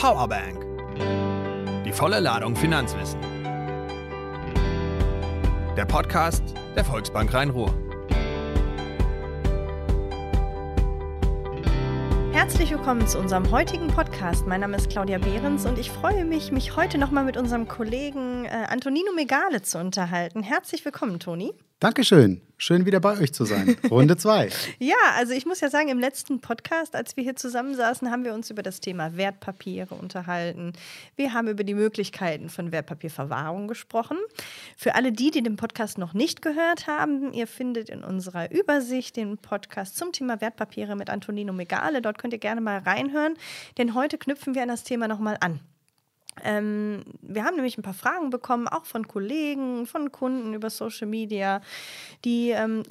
Powerbank. Die volle Ladung Finanzwissen. Der Podcast der Volksbank Rhein-Ruhr. Herzlich willkommen zu unserem heutigen Podcast. Mein Name ist Claudia Behrens und ich freue mich, mich heute nochmal mit unserem Kollegen äh, Antonino Megale zu unterhalten. Herzlich willkommen, Toni. Dankeschön. Schön wieder bei euch zu sein. Runde zwei. ja, also ich muss ja sagen, im letzten Podcast, als wir hier zusammensaßen, haben wir uns über das Thema Wertpapiere unterhalten. Wir haben über die Möglichkeiten von Wertpapierverwahrung gesprochen. Für alle die, die den Podcast noch nicht gehört haben, ihr findet in unserer Übersicht den Podcast zum Thema Wertpapiere mit Antonino Megale. Dort könnt ihr gerne mal reinhören, denn heute knüpfen wir an das Thema nochmal an. Ähm, wir haben nämlich ein paar Fragen bekommen, auch von Kollegen, von Kunden über Social Media, die ähm,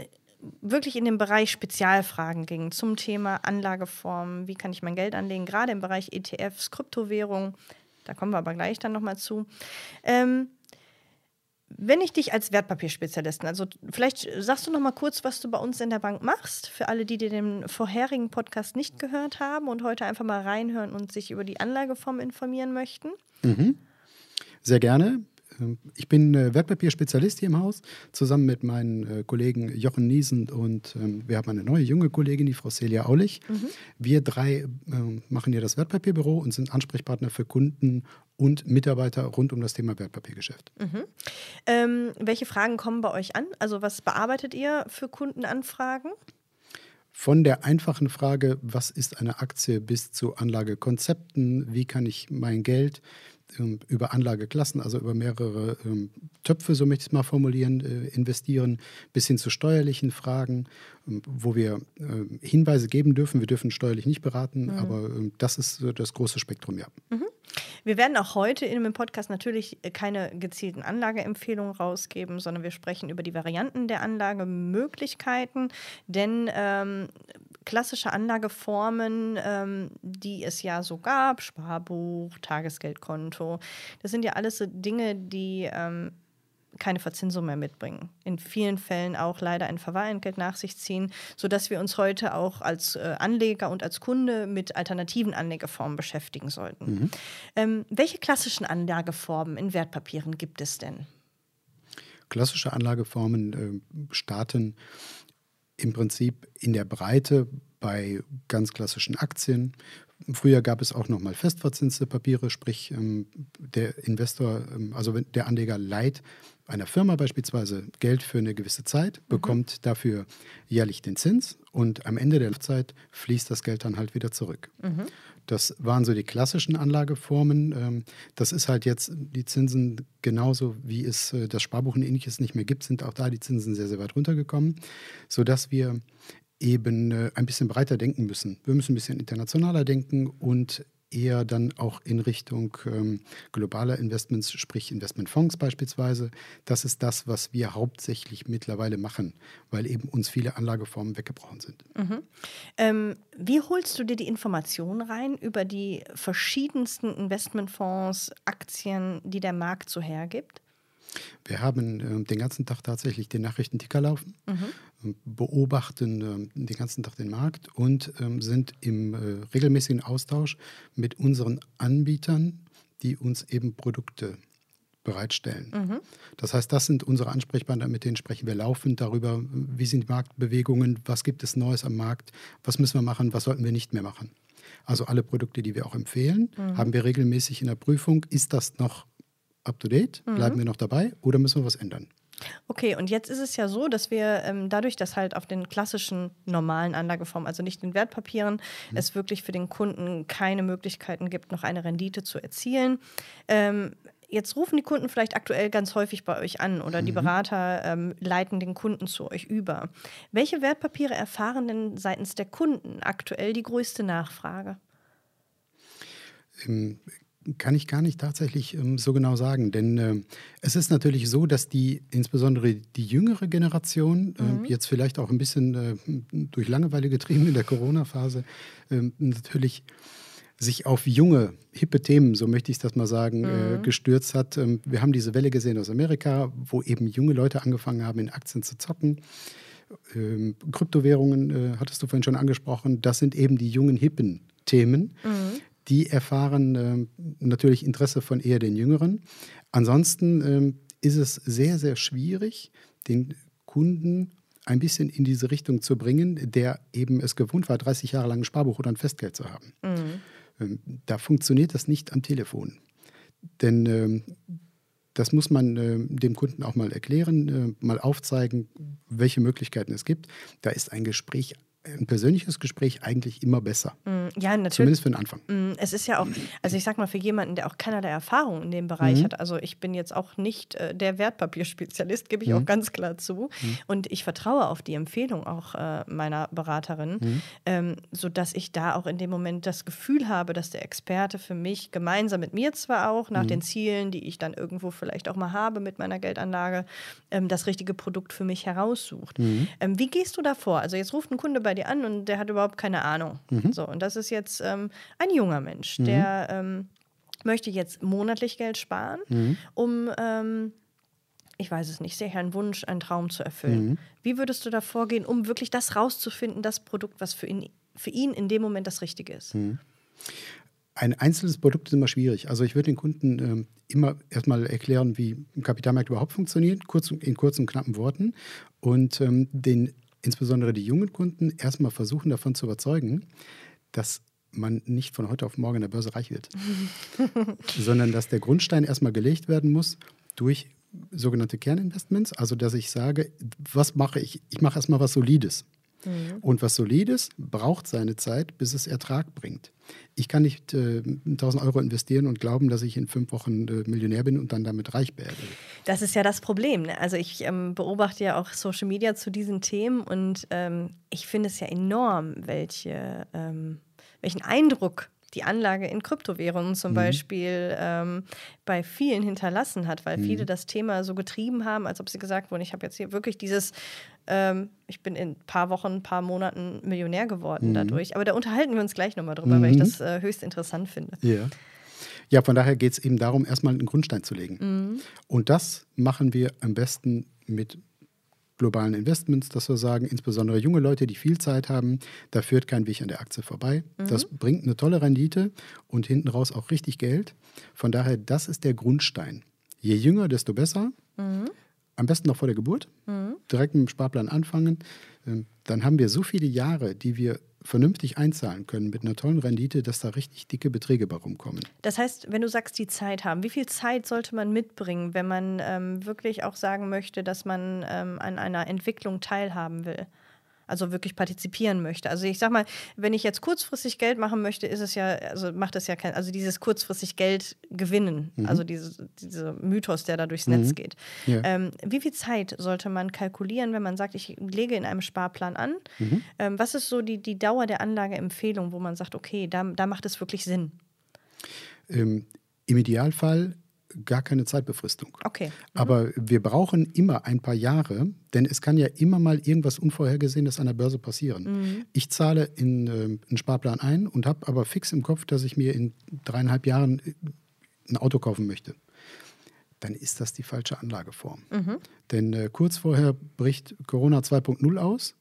wirklich in den Bereich Spezialfragen gingen zum Thema Anlageformen, wie kann ich mein Geld anlegen, gerade im Bereich ETFs, Kryptowährung. Da kommen wir aber gleich dann nochmal zu. Ähm, wenn ich dich als Wertpapierspezialisten, also vielleicht sagst du noch mal kurz, was du bei uns in der Bank machst, für alle, die dir den vorherigen Podcast nicht gehört haben und heute einfach mal reinhören und sich über die Anlageform informieren möchten. Mhm. Sehr gerne. Ähm, ich bin äh, Wertpapierspezialist hier im Haus, zusammen mit meinen äh, Kollegen Jochen Niesen und ähm, wir haben eine neue junge Kollegin, die Frau Celia Aulich. Mhm. Wir drei ähm, machen hier das Wertpapierbüro und sind Ansprechpartner für Kunden und Mitarbeiter rund um das Thema Wertpapiergeschäft. Mhm. Ähm, welche Fragen kommen bei euch an? Also was bearbeitet ihr für Kundenanfragen? Von der einfachen Frage, was ist eine Aktie, bis zu Anlagekonzepten, wie kann ich mein Geld über Anlageklassen, also über mehrere ähm, Töpfe, so möchte ich es mal formulieren, äh, investieren, bis hin zu steuerlichen Fragen, ähm, wo wir äh, Hinweise geben dürfen. Wir dürfen steuerlich nicht beraten, mhm. aber ähm, das ist das große Spektrum, ja. Mhm. Wir werden auch heute in dem Podcast natürlich äh, keine gezielten Anlageempfehlungen rausgeben, sondern wir sprechen über die Varianten der Anlagemöglichkeiten, denn ähm, klassische Anlageformen, ähm, die es ja so gab, Sparbuch, Tagesgeldkonto, das sind ja alles so Dinge, die ähm, keine Verzinsung mehr mitbringen. In vielen Fällen auch leider ein Verwahrentgelt nach sich ziehen, sodass wir uns heute auch als äh, Anleger und als Kunde mit alternativen Anlegeformen beschäftigen sollten. Mhm. Ähm, welche klassischen Anlageformen in Wertpapieren gibt es denn? Klassische Anlageformen äh, starten im Prinzip in der Breite bei ganz klassischen Aktien. Früher gab es auch nochmal festverzinste Papiere, sprich ähm, der Investor, ähm, also der Anleger leiht einer Firma beispielsweise Geld für eine gewisse Zeit, mhm. bekommt mhm. dafür jährlich den Zins und am Ende der Zeit fließt das Geld dann halt wieder zurück. Mhm. Das waren so die klassischen Anlageformen. Ähm, das ist halt jetzt die Zinsen genauso wie es äh, das Sparbuch und ähnliches nicht mehr gibt, sind auch da die Zinsen sehr, sehr weit runtergekommen, sodass wir eben äh, ein bisschen breiter denken müssen. Wir müssen ein bisschen internationaler denken und eher dann auch in Richtung ähm, globaler Investments, sprich Investmentfonds beispielsweise. Das ist das, was wir hauptsächlich mittlerweile machen, weil eben uns viele Anlageformen weggebrochen sind. Mhm. Ähm, wie holst du dir die Informationen rein über die verschiedensten Investmentfonds, Aktien, die der Markt so hergibt? Wir haben äh, den ganzen Tag tatsächlich den Nachrichtenticker laufen, mhm. beobachten äh, den ganzen Tag den Markt und äh, sind im äh, regelmäßigen Austausch mit unseren Anbietern, die uns eben Produkte bereitstellen. Mhm. Das heißt, das sind unsere Ansprechpartner, mit denen sprechen wir laufend darüber, wie sind die Marktbewegungen, was gibt es Neues am Markt, was müssen wir machen, was sollten wir nicht mehr machen. Also alle Produkte, die wir auch empfehlen, mhm. haben wir regelmäßig in der Prüfung. Ist das noch up-to-date? Mhm. Bleiben wir noch dabei oder müssen wir was ändern? Okay, und jetzt ist es ja so, dass wir ähm, dadurch, dass halt auf den klassischen normalen Anlageformen, also nicht in Wertpapieren, mhm. es wirklich für den Kunden keine Möglichkeiten gibt, noch eine Rendite zu erzielen. Ähm, jetzt rufen die Kunden vielleicht aktuell ganz häufig bei euch an oder mhm. die Berater ähm, leiten den Kunden zu euch über. Welche Wertpapiere erfahren denn seitens der Kunden aktuell die größte Nachfrage? Im kann ich gar nicht tatsächlich ähm, so genau sagen, denn äh, es ist natürlich so, dass die insbesondere die jüngere Generation äh, mhm. jetzt vielleicht auch ein bisschen äh, durch Langeweile getrieben in der Corona-Phase ähm, natürlich sich auf junge, hippe Themen, so möchte ich das mal sagen, äh, mhm. gestürzt hat. Ähm, wir haben diese Welle gesehen aus Amerika, wo eben junge Leute angefangen haben, in Aktien zu zocken. Ähm, Kryptowährungen äh, hattest du vorhin schon angesprochen, das sind eben die jungen, hippen Themen. Mhm die erfahren äh, natürlich Interesse von eher den Jüngeren. Ansonsten äh, ist es sehr, sehr schwierig, den Kunden ein bisschen in diese Richtung zu bringen, der eben es gewohnt war, 30 Jahre lang ein Sparbuch oder ein Festgeld zu haben. Mhm. Ähm, da funktioniert das nicht am Telefon. Denn ähm, das muss man äh, dem Kunden auch mal erklären, äh, mal aufzeigen, welche Möglichkeiten es gibt. Da ist ein Gespräch ein persönliches Gespräch eigentlich immer besser. Mm, ja, natürlich. Zumindest für den Anfang. Mm, es ist ja auch, also ich sag mal, für jemanden, der auch keinerlei Erfahrung in dem Bereich mhm. hat, also ich bin jetzt auch nicht äh, der Wertpapierspezialist, gebe ich mhm. auch ganz klar zu. Mhm. Und ich vertraue auf die Empfehlung auch äh, meiner Beraterin, mhm. ähm, sodass ich da auch in dem Moment das Gefühl habe, dass der Experte für mich gemeinsam mit mir zwar auch nach mhm. den Zielen, die ich dann irgendwo vielleicht auch mal habe mit meiner Geldanlage, ähm, das richtige Produkt für mich heraussucht. Mhm. Ähm, wie gehst du da vor? Also jetzt ruft ein Kunde bei dir an und der hat überhaupt keine Ahnung. Mhm. So, und das ist jetzt ähm, ein junger Mensch, mhm. der ähm, möchte jetzt monatlich Geld sparen, mhm. um ähm, ich weiß es nicht, sich einen Wunsch, einen Traum zu erfüllen. Mhm. Wie würdest du da vorgehen, um wirklich das rauszufinden, das Produkt, was für ihn, für ihn in dem Moment das Richtige ist? Mhm. Ein einzelnes Produkt ist immer schwierig. Also ich würde den Kunden ähm, immer erstmal erklären, wie ein Kapitalmarkt überhaupt funktioniert, kurz, in kurzen, knappen Worten und ähm, den insbesondere die jungen Kunden erstmal versuchen davon zu überzeugen, dass man nicht von heute auf morgen in der Börse reich wird, sondern dass der Grundstein erstmal gelegt werden muss durch sogenannte Kerninvestments. Also, dass ich sage, was mache ich? Ich mache erstmal was Solides. Mhm. Und was Solides braucht seine Zeit, bis es Ertrag bringt. Ich kann nicht äh, 1000 Euro investieren und glauben, dass ich in fünf Wochen äh, Millionär bin und dann damit reich werde. Das ist ja das Problem. Ne? Also ich ähm, beobachte ja auch Social Media zu diesen Themen und ähm, ich finde es ja enorm, welche, ähm, welchen Eindruck die Anlage in Kryptowährungen zum mhm. Beispiel ähm, bei vielen hinterlassen hat, weil mhm. viele das Thema so getrieben haben, als ob sie gesagt wurden, ich habe jetzt hier wirklich dieses, ähm, ich bin in ein paar Wochen, ein paar Monaten Millionär geworden mhm. dadurch. Aber da unterhalten wir uns gleich nochmal drüber, weil ich mhm. das äh, höchst interessant finde. Ja. Ja, von daher geht es eben darum, erstmal einen Grundstein zu legen. Mhm. Und das machen wir am besten mit globalen Investments, dass wir sagen, insbesondere junge Leute, die viel Zeit haben, da führt kein Weg an der Aktie vorbei. Mhm. Das bringt eine tolle Rendite und hinten raus auch richtig Geld. Von daher, das ist der Grundstein. Je jünger, desto besser. Mhm. Am besten noch vor der Geburt. Mhm. Direkt mit dem Sparplan anfangen. Ähm, dann haben wir so viele Jahre, die wir vernünftig einzahlen können mit einer tollen Rendite, dass da richtig dicke Beträge bei rumkommen. Das heißt, wenn du sagst, die Zeit haben, wie viel Zeit sollte man mitbringen, wenn man ähm, wirklich auch sagen möchte, dass man ähm, an einer Entwicklung teilhaben will? Also wirklich partizipieren möchte. Also ich sag mal, wenn ich jetzt kurzfristig Geld machen möchte, ist es ja, also macht es ja kein, also dieses kurzfristig Geld gewinnen, mhm. also diese, diese Mythos, der da durchs mhm. Netz geht. Ja. Ähm, wie viel Zeit sollte man kalkulieren, wenn man sagt, ich lege in einem Sparplan an? Mhm. Ähm, was ist so die, die Dauer der Anlageempfehlung, wo man sagt, okay, da, da macht es wirklich Sinn? Ähm, Im Idealfall gar keine Zeitbefristung. Okay. Mhm. Aber wir brauchen immer ein paar Jahre, denn es kann ja immer mal irgendwas Unvorhergesehenes an der Börse passieren. Mhm. Ich zahle in äh, einen Sparplan ein und habe aber fix im Kopf, dass ich mir in dreieinhalb Jahren äh, ein Auto kaufen möchte. Dann ist das die falsche Anlageform. Mhm. Denn äh, kurz vorher bricht Corona 2.0 aus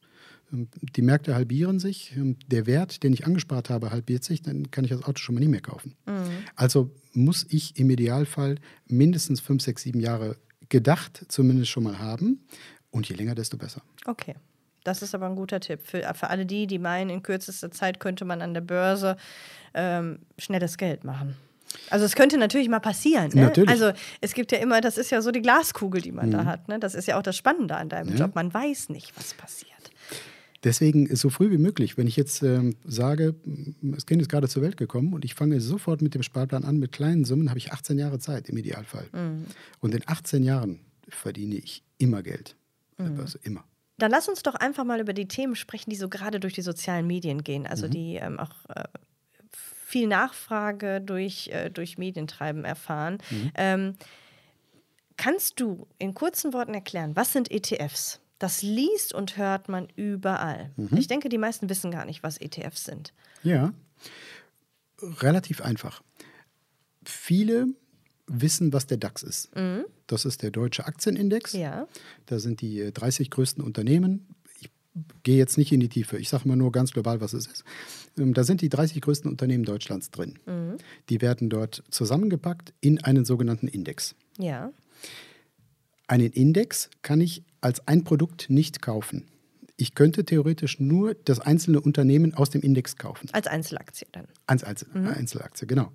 die Märkte halbieren sich, ähm, der Wert, den ich angespart habe, halbiert sich, dann kann ich das Auto schon mal nicht mehr kaufen. Mhm. Also muss ich im Idealfall mindestens fünf, sechs, sieben Jahre gedacht zumindest schon mal haben. Und je länger, desto besser. Okay. Das ist aber ein guter Tipp für, für alle die, die meinen, in kürzester Zeit könnte man an der Börse ähm, schnelles Geld machen. Also es könnte natürlich mal passieren. Ne? Natürlich. Also es gibt ja immer, das ist ja so die Glaskugel, die man mhm. da hat. Ne? Das ist ja auch das Spannende an deinem ja. Job. Man weiß nicht, was passiert. Deswegen so früh wie möglich. Wenn ich jetzt ähm, sage, das Kind ist gerade zur Welt gekommen und ich fange sofort mit dem Sparplan an mit kleinen Summen, habe ich 18 Jahre Zeit im Idealfall. Mhm. Und in 18 Jahren verdiene ich immer Geld. Mhm. Also immer. Dann lass uns doch einfach mal über die Themen sprechen, die so gerade durch die sozialen Medien gehen. Also mhm. die ähm, auch äh, viel Nachfrage durch, äh, durch Medientreiben erfahren. Mhm. Ähm, kannst du in kurzen Worten erklären, was sind ETFs? Das liest und hört man überall. Mhm. Ich denke, die meisten wissen gar nicht, was ETFs sind. Ja, relativ einfach. Viele wissen, was der DAX ist. Mhm. Das ist der deutsche Aktienindex. Ja. Da sind die 30 äh, größten Unternehmen. Ich gehe jetzt nicht in die Tiefe. Ich sage mal nur ganz global, was es ist. Ähm, da sind die 30 größten Unternehmen Deutschlands drin. Mhm. Die werden dort zusammengepackt in einen sogenannten Index. Ja. Einen Index kann ich als ein Produkt nicht kaufen. Ich könnte theoretisch nur das einzelne Unternehmen aus dem Index kaufen. Als Einzelaktie dann. Als Einzel Einzelaktie, genau.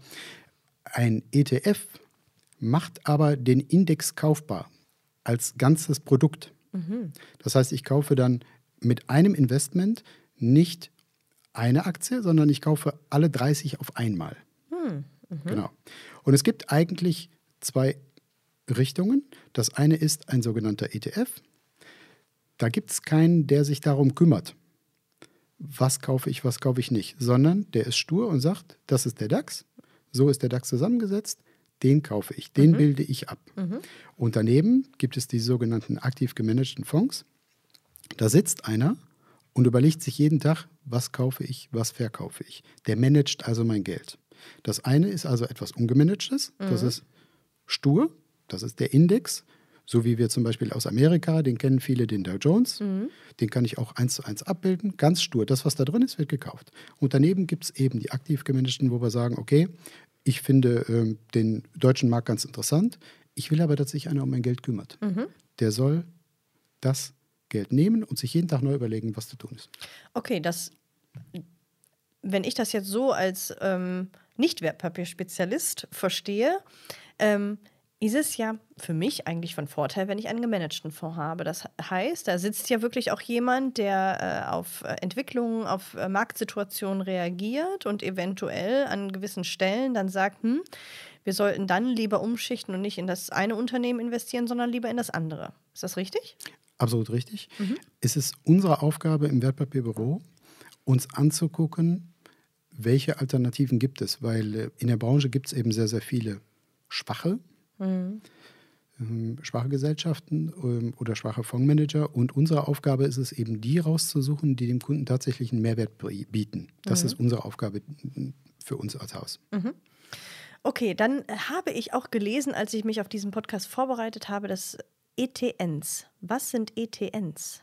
Ein ETF macht aber den Index kaufbar als ganzes Produkt. Das heißt, ich kaufe dann mit einem Investment nicht eine Aktie, sondern ich kaufe alle 30 auf einmal. Genau. Und es gibt eigentlich zwei Richtungen. Das eine ist ein sogenannter ETF. Da gibt es keinen, der sich darum kümmert, was kaufe ich, was kaufe ich nicht, sondern der ist stur und sagt, das ist der DAX, so ist der DAX zusammengesetzt, den kaufe ich, den bilde ich ab. Und daneben gibt es die sogenannten aktiv gemanagten Fonds. Da sitzt einer und überlegt sich jeden Tag, was kaufe ich, was verkaufe ich. Der managt also mein Geld. Das eine ist also etwas Ungemanagtes, das ist stur, das ist der Index, so wie wir zum Beispiel aus Amerika, den kennen viele, den Dow Jones, den kann ich auch eins zu eins abbilden, ganz stur. Das, was da drin ist, wird gekauft. Und daneben gibt es eben die aktiv gemanagten, wo wir sagen, okay, ich finde ähm, den deutschen Markt ganz interessant, ich will aber, dass sich einer um mein Geld kümmert. Der soll das Geld nehmen und sich jeden Tag neu überlegen, was zu tun ist. Okay, das, wenn ich das jetzt so als ähm, Nicht-Wertpapierspezialist verstehe, ähm, ist es ja für mich eigentlich von Vorteil, wenn ich einen gemanagten Fonds habe. Das heißt, da sitzt ja wirklich auch jemand, der äh, auf äh, Entwicklungen, auf äh, Marktsituationen reagiert und eventuell an gewissen Stellen dann sagt, hm, wir sollten dann lieber umschichten und nicht in das eine Unternehmen investieren, sondern lieber in das andere. Ist das richtig? Absolut richtig. Es ist unsere Aufgabe im Wertpapierbüro, uns anzugucken, welche Alternativen gibt es, weil äh, in der Branche gibt es eben sehr, sehr viele schwache, ähm, schwache Gesellschaften ähm, oder schwache Fondsmanager. Und unsere Aufgabe ist es eben, die rauszusuchen, die dem Kunden tatsächlich einen Mehrwert bie- bieten. Das ist unsere Aufgabe für uns als Haus. Okay, dann habe ich auch gelesen, als ich mich auf diesen Podcast vorbereitet habe, dass ETNs. Was sind ETNs?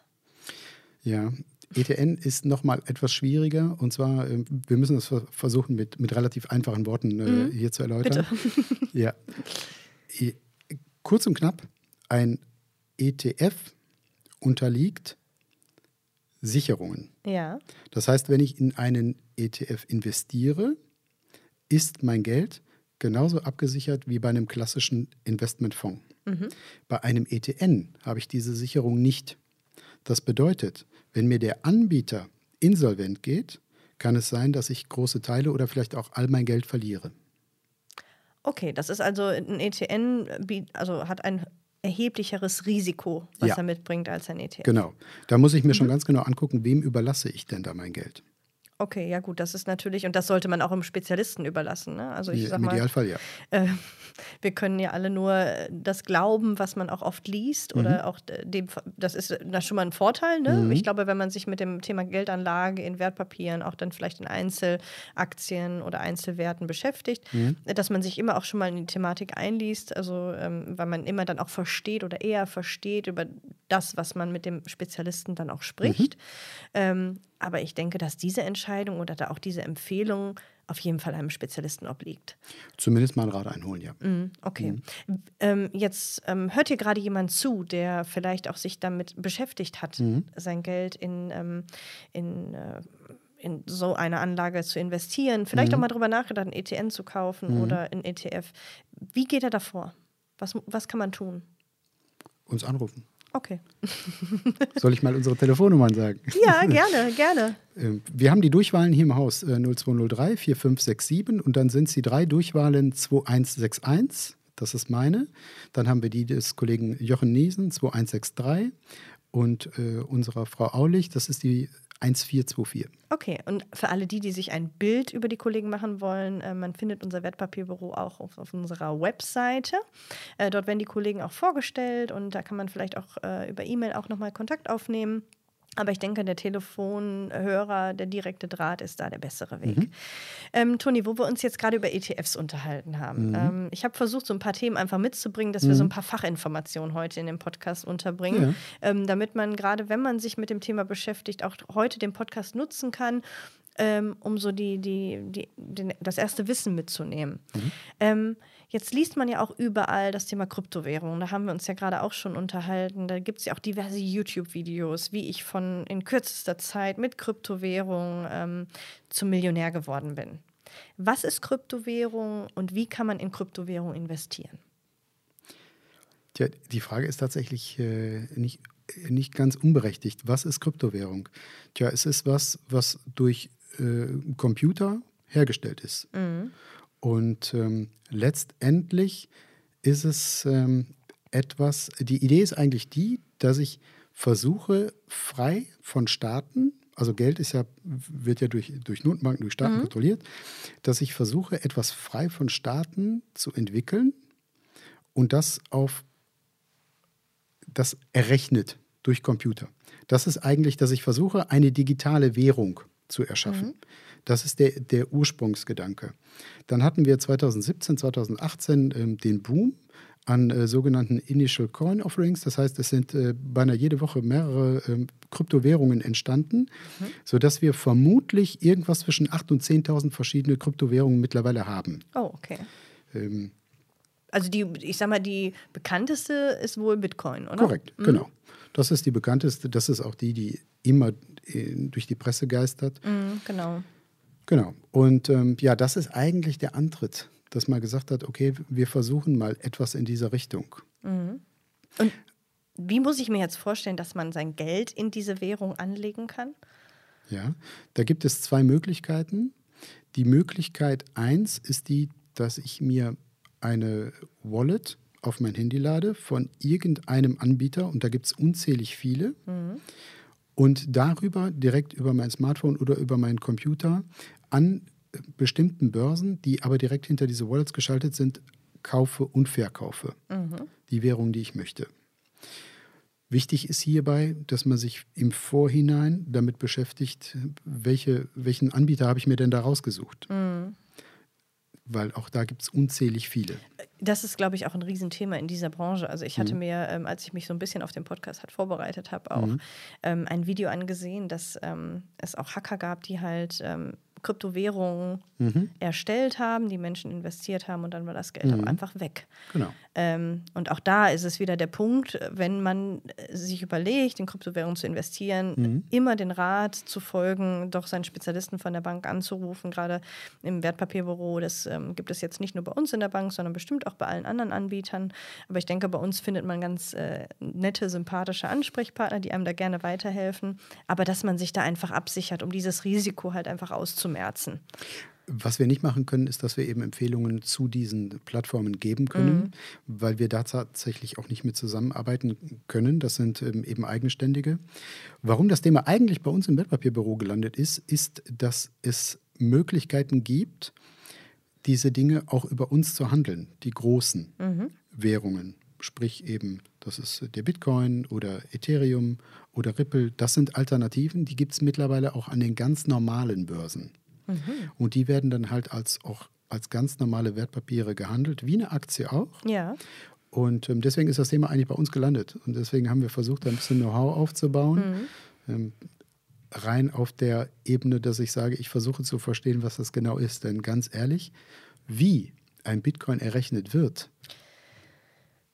Ja, ETN ist nochmal etwas schwieriger. Und zwar, ähm, wir müssen das ver- versuchen, mit, mit relativ einfachen Worten äh, hier zu erläutern. Ja. E- Kurz und knapp, ein ETF unterliegt Sicherungen. Ja. Das heißt, wenn ich in einen ETF investiere, ist mein Geld genauso abgesichert wie bei einem klassischen Investmentfonds. Bei einem ETN habe ich diese Sicherung nicht. Das bedeutet, wenn mir der Anbieter insolvent geht, kann es sein, dass ich große Teile oder vielleicht auch all mein Geld verliere. Okay, das ist also ein ETN, biet- also hat ein erheblicheres Risiko, was Ja. er mitbringt, als ein E ETF. Genau. Da muss ich mir schon ganz genau angucken, wem überlasse ich denn da mein Geld. Okay, ja gut, das ist natürlich, und das sollte man auch im Spezialisten überlassen. Ne? Also ich sag Im mal, Idealfall ja. äh, wir können ja alle nur äh, das glauben, was man auch oft liest oder auch äh, dem, das ist äh, das schon mal ein Vorteil. Ne? Ich glaube, wenn man sich mit dem Thema Geldanlage in Wertpapieren, auch dann vielleicht in Einzelaktien oder Einzelwerten beschäftigt, äh, dass man sich immer auch schon mal in die Thematik einliest, also ähm, weil man immer dann auch versteht oder eher versteht über das, was man mit dem Spezialisten dann auch spricht. Ähm, aber ich denke, dass diese Entscheidung oder da auch diese Empfehlung auf jeden Fall einem Spezialisten obliegt. Zumindest mal ein Rad einholen, ja. Mhm, Okay. Ähm, jetzt ähm, hört hier gerade jemand zu, der vielleicht auch sich damit beschäftigt hat, sein Geld in, ähm, in, äh, in so eine Anlage zu investieren, vielleicht auch mal drüber nachgedacht, ein ETN zu kaufen oder ein ETF. Wie geht er davor? Was, was kann man tun? Uns anrufen. Okay. Soll ich mal unsere Telefonnummern sagen? Ja, gerne, gerne. Ähm, Wir haben die Durchwahlen hier im Haus äh, 0203 4567 und dann sind es die drei Durchwahlen 2161, das ist meine. Dann haben wir die des Kollegen Jochen Niesen 2163 und äh, unserer Frau Aulich, das ist die 1424. Okay, und für alle die, die sich ein Bild über die Kollegen machen wollen, äh, man findet unser Wertpapierbüro auch auf, auf unserer Webseite. Äh, dort werden die Kollegen auch vorgestellt und da kann man vielleicht auch äh, über E-Mail auch nochmal Kontakt aufnehmen. Aber ich denke, der Telefonhörer, der direkte Draht ist da der bessere Weg. Ähm, Toni, wo wir uns jetzt gerade über ETFs unterhalten haben. Ähm, ich habe versucht, so ein paar Themen einfach mitzubringen, dass wir so ein paar Fachinformationen heute in dem Podcast unterbringen, Ja. ähm, damit man gerade, wenn man sich mit dem Thema beschäftigt, auch heute den Podcast nutzen kann, ähm, um so die, die, die, den, das erste Wissen mitzunehmen. Jetzt liest man ja auch überall das Thema Kryptowährung. Da haben wir uns ja gerade auch schon unterhalten. Da gibt es ja auch diverse YouTube-Videos, wie ich von in kürzester Zeit mit Kryptowährung ähm, zum Millionär geworden bin. Was ist Kryptowährung und wie kann man in Kryptowährung investieren? Tja, die Frage ist tatsächlich äh, nicht, nicht ganz unberechtigt. Was ist Kryptowährung? Tja, es ist was, was durch äh, Computer hergestellt ist. Mhm. Und ähm, letztendlich ist es ähm, etwas, die Idee ist eigentlich die, dass ich versuche, frei von Staaten, also Geld ist ja, wird ja durch, durch Notenbanken, durch Staaten mhm. kontrolliert, dass ich versuche, etwas frei von Staaten zu entwickeln und das auf das errechnet durch Computer. Das ist eigentlich, dass ich versuche, eine digitale Währung zu erschaffen. Mhm. Das ist der, der Ursprungsgedanke. Dann hatten wir 2017, 2018 ähm, den Boom an äh, sogenannten Initial Coin Offerings. Das heißt, es sind äh, beinahe jede Woche mehrere ähm, Kryptowährungen entstanden, mhm. sodass wir vermutlich irgendwas zwischen 8.000 und 10.000 verschiedene Kryptowährungen mittlerweile haben. Oh, okay. Ähm, also die, ich sag mal, die bekannteste ist wohl Bitcoin, oder? Korrekt, mhm. genau. Das ist die bekannteste, das ist auch die, die immer äh, durch die Presse geistert. Mhm, genau. Genau. Und ähm, ja, das ist eigentlich der Antritt, dass man gesagt hat, okay, wir versuchen mal etwas in dieser Richtung. Mhm. Und wie muss ich mir jetzt vorstellen, dass man sein Geld in diese Währung anlegen kann? Ja, da gibt es zwei Möglichkeiten. Die Möglichkeit eins ist die, dass ich mir eine Wallet auf mein Handy lade von irgendeinem Anbieter und da gibt es unzählig viele. Mhm. Und darüber, direkt über mein Smartphone oder über meinen Computer, an bestimmten Börsen, die aber direkt hinter diese Wallets geschaltet sind, kaufe und verkaufe. Mhm. Die Währung, die ich möchte. Wichtig ist hierbei, dass man sich im Vorhinein damit beschäftigt, welche, welchen Anbieter habe ich mir denn da rausgesucht. Mhm weil auch da gibt es unzählig viele. Das ist, glaube ich, auch ein Riesenthema in dieser Branche. Also ich hatte mhm. mir, ähm, als ich mich so ein bisschen auf den Podcast hat vorbereitet habe, auch mhm. ähm, ein Video angesehen, dass ähm, es auch Hacker gab, die halt ähm, Kryptowährungen mhm. erstellt haben, die Menschen investiert haben und dann war das Geld mhm. auch einfach weg. Genau. Ähm, und auch da ist es wieder der Punkt, wenn man sich überlegt, in Kryptowährungen zu investieren, mhm. immer den Rat zu folgen, doch seinen Spezialisten von der Bank anzurufen, gerade im Wertpapierbüro. Das ähm, gibt es jetzt nicht nur bei uns in der Bank, sondern bestimmt auch bei allen anderen Anbietern. Aber ich denke, bei uns findet man ganz äh, nette, sympathische Ansprechpartner, die einem da gerne weiterhelfen. Aber dass man sich da einfach absichert, um dieses Risiko halt einfach auszumachen auszumerzen. Was wir nicht machen können, ist, dass wir eben Empfehlungen zu diesen Plattformen geben können, mhm. weil wir da tatsächlich auch nicht mit zusammenarbeiten können. Das sind ähm, eben Eigenständige. Warum das Thema eigentlich bei uns im Wertpapierbüro gelandet ist, ist, dass es Möglichkeiten gibt, diese Dinge auch über uns zu handeln, die großen mhm. Währungen. Sprich eben, das ist der Bitcoin oder Ethereum oder Ripple. Das sind Alternativen, die gibt es mittlerweile auch an den ganz normalen Börsen. Mhm. Und die werden dann halt als auch als ganz normale Wertpapiere gehandelt, wie eine Aktie auch. Ja. Und ähm, deswegen ist das Thema eigentlich bei uns gelandet. Und deswegen haben wir versucht, ein bisschen Know-how aufzubauen. Mhm. Ähm, rein auf der Ebene, dass ich sage, ich versuche zu verstehen, was das genau ist. Denn ganz ehrlich, wie ein Bitcoin errechnet wird,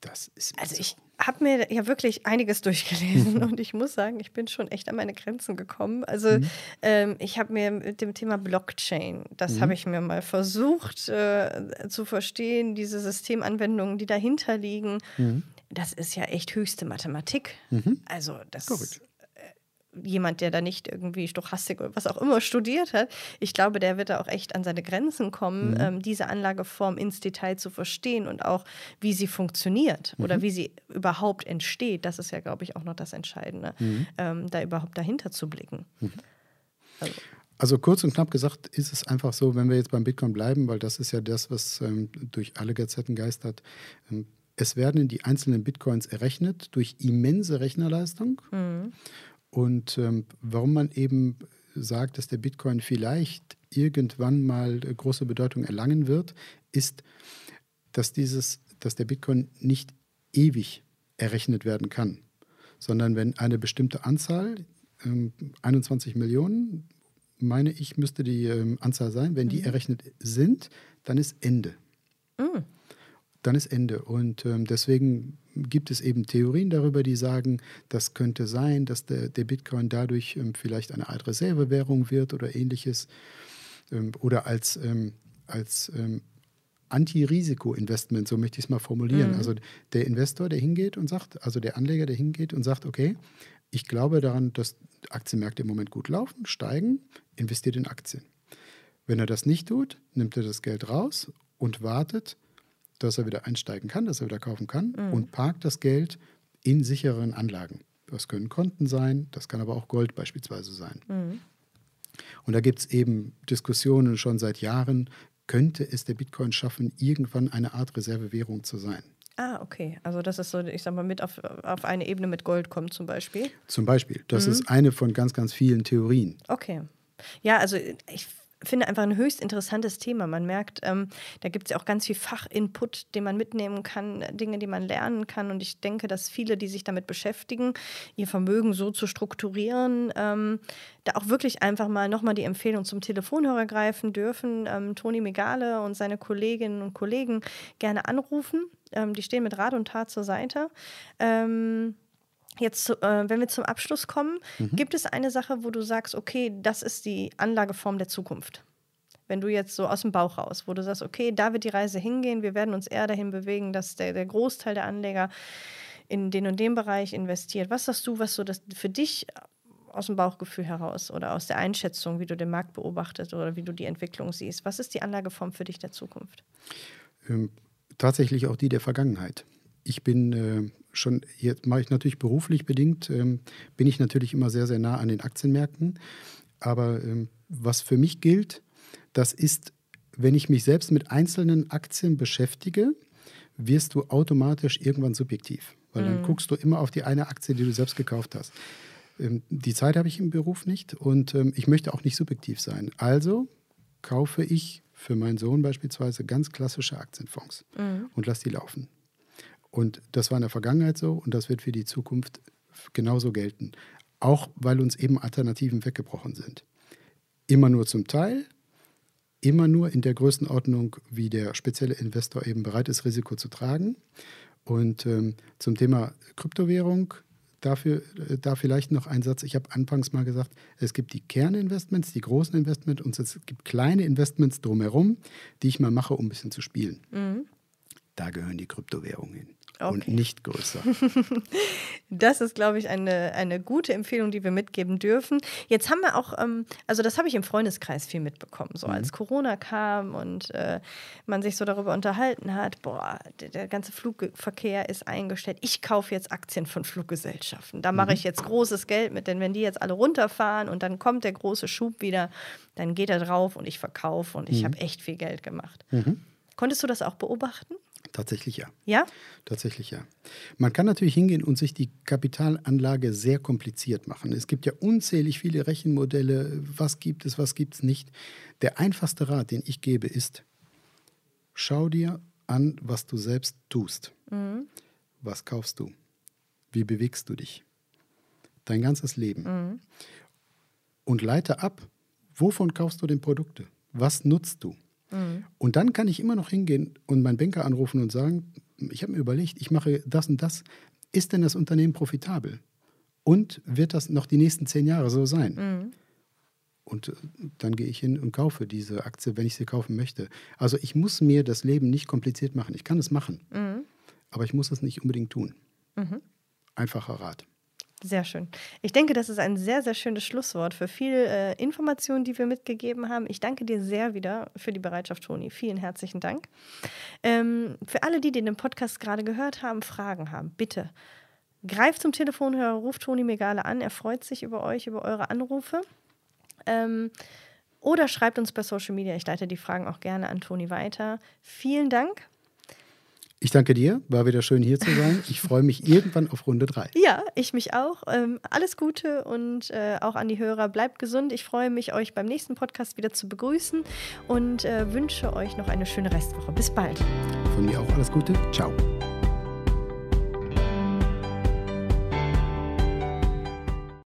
das ist. Also ich, habe mir ja wirklich einiges durchgelesen und ich muss sagen, ich bin schon echt an meine Grenzen gekommen. Also mhm. ähm, ich habe mir mit dem Thema Blockchain, das mhm. habe ich mir mal versucht äh, zu verstehen, diese Systemanwendungen, die dahinter liegen. Mhm. Das ist ja echt höchste Mathematik. Mhm. Also das Correct jemand, der da nicht irgendwie Stochastik oder was auch immer studiert hat, ich glaube, der wird da auch echt an seine Grenzen kommen, mhm. ähm, diese Anlageform ins Detail zu verstehen und auch, wie sie funktioniert mhm. oder wie sie überhaupt entsteht. Das ist ja, glaube ich, auch noch das Entscheidende, mhm. ähm, da überhaupt dahinter zu blicken. Mhm. Also. Also kurz und knapp gesagt ist es einfach so, wenn wir jetzt beim Bitcoin bleiben, weil das ist ja das, was ähm, durch alle Gazetten geistert. Ähm, es werden die einzelnen Bitcoins errechnet durch immense Rechnerleistung. Mhm. Und ähm, warum man eben sagt, dass der Bitcoin vielleicht irgendwann mal große Bedeutung erlangen wird, ist, dass, dieses, dass der Bitcoin nicht ewig errechnet werden kann, sondern wenn eine bestimmte Anzahl, ähm, 21 Millionen, meine ich, müsste die ähm, Anzahl sein. Wenn die errechnet sind, dann ist Ende. Dann ist Ende. Und ähm, deswegen gibt es eben Theorien darüber, die sagen, das könnte sein, dass der, der Bitcoin dadurch ähm, vielleicht eine Art Reservewährung wird oder ähnliches. Ähm, oder als, ähm, als ähm, Anti-Risiko-Investment, so möchte ich es mal formulieren. Also der Investor, der hingeht und sagt, also der Anleger, der hingeht und sagt, okay, ich glaube daran, dass Aktienmärkte im Moment gut laufen, steigen, investiert in Aktien. Wenn er das nicht tut, nimmt er das Geld raus und wartet, dass er wieder einsteigen kann, dass er wieder kaufen kann und parkt das Geld in sicheren Anlagen. Das können Konten sein, das kann aber auch Gold beispielsweise sein. Und da gibt es eben Diskussionen schon seit Jahren, könnte es der Bitcoin schaffen, irgendwann eine Art Reservewährung zu sein. Ah, okay. Also das ist so, ich sag mal, mit auf, auf eine Ebene mit Gold kommt zum Beispiel. Zum Beispiel. Das ist eine von ganz, ganz vielen Theorien. Okay. Ja, also ich finde einfach ein höchst interessantes Thema. Man merkt, ähm, da gibt es ja auch ganz viel Fachinput, den man mitnehmen kann, Dinge, die man lernen kann. Und ich denke, dass viele, die sich damit beschäftigen, ihr Vermögen so zu strukturieren, ähm, da auch wirklich einfach mal nochmal die Empfehlung zum Telefonhörer greifen dürfen. Ähm, Toni Megale und seine Kolleginnen und Kollegen gerne anrufen. Ähm, die stehen mit Rat und Tat zur Seite. Ähm, Jetzt, äh, wenn wir zum Abschluss kommen, gibt es eine Sache, wo du sagst, okay, das ist die Anlageform der Zukunft? Wenn du jetzt so aus dem Bauch raus, wo du sagst, okay, da wird die Reise hingehen, wir werden uns eher dahin bewegen, dass der, der Großteil der Anleger in den und den Bereich investiert. Was sagst du, was so das für dich aus dem Bauchgefühl heraus oder aus der Einschätzung, wie du den Markt beobachtest oder wie du die Entwicklung siehst? Was ist die Anlageform für dich der Zukunft? Ähm, tatsächlich auch die der Vergangenheit. Ich bin äh, schon, jetzt mache ich natürlich beruflich bedingt, ähm, bin ich natürlich immer sehr, sehr nah an den Aktienmärkten. Aber ähm, was für mich gilt, das ist, wenn ich mich selbst mit einzelnen Aktien beschäftige, wirst du automatisch irgendwann subjektiv. Weil dann guckst du immer auf die eine Aktie, die du selbst gekauft hast. Ähm, die Zeit habe ich im Beruf nicht und ähm, ich möchte auch nicht subjektiv sein. Also kaufe ich für meinen Sohn beispielsweise ganz klassische Aktienfonds und lasse die laufen. Und das war in der Vergangenheit so und das wird für die Zukunft genauso gelten. Auch weil uns eben Alternativen weggebrochen sind. Immer nur zum Teil, immer nur in der Größenordnung, wie der spezielle Investor eben bereit ist, Risiko zu tragen. Und ähm, zum Thema Kryptowährung, dafür, äh, da vielleicht noch ein Satz. Ich habe anfangs mal gesagt, es gibt die Kerninvestments, die großen Investments und es gibt kleine Investments drumherum, die ich mal mache, um ein bisschen zu spielen. Da gehören die Kryptowährungen hin. Und Okay. nicht größer. Das ist, glaube ich, eine, eine gute Empfehlung, die wir mitgeben dürfen. Jetzt haben wir auch, ähm, also das habe ich im Freundeskreis viel mitbekommen, so als Corona kam und äh, man sich so darüber unterhalten hat, boah, der, der ganze Flugverkehr ist eingestellt. Ich kaufe jetzt Aktien von Fluggesellschaften. Da mache ich jetzt großes Geld mit, denn wenn die jetzt alle runterfahren und dann kommt der große Schub wieder, dann geht er drauf und ich verkaufe und ich habe echt viel Geld gemacht. Konntest du das auch beobachten? Tatsächlich ja. Ja? Tatsächlich ja. Man kann natürlich hingehen und sich die Kapitalanlage sehr kompliziert machen. Es gibt ja unzählig viele Rechenmodelle. Was gibt es, was gibt es nicht? Der einfachste Rat, den ich gebe, ist, schau dir an, was du selbst tust. Was kaufst du? Wie bewegst du dich? Dein ganzes Leben. Und leite ab, wovon kaufst du denn Produkte? Was nutzt du? Und dann kann ich immer noch hingehen und meinen Banker anrufen und sagen, ich habe mir überlegt, ich mache das und das. Ist denn das Unternehmen profitabel? Und wird das noch die nächsten zehn Jahre so sein? Und äh, dann gehe ich hin und kaufe diese Aktie, wenn ich sie kaufen möchte. Also ich muss mir das Leben nicht kompliziert machen. Ich kann es machen, aber ich muss es nicht unbedingt tun. Einfacher Rat. Sehr schön. Ich denke, das ist ein sehr, sehr schönes Schlusswort für viel äh, Informationen, die wir mitgegeben haben. Ich danke dir sehr wieder für die Bereitschaft, Toni. Vielen herzlichen Dank. Ähm, für alle, die, die den Podcast gerade gehört haben, Fragen haben, bitte greift zum Telefonhörer, ruft Toni Megale an. Er freut sich über euch, über eure Anrufe. Ähm, oder schreibt uns bei Social Media. Ich leite die Fragen auch gerne an Toni weiter. Vielen Dank. Ich danke dir, war wieder schön hier zu sein. Ich freue mich irgendwann auf Runde drei. Ja, ich mich auch. Ähm, alles Gute und äh, auch an die Hörer. Bleibt gesund. Ich freue mich, euch beim nächsten Podcast wieder zu begrüßen und äh, wünsche euch noch eine schöne Restwoche. Bis bald. Von mir auch alles Gute. Ciao.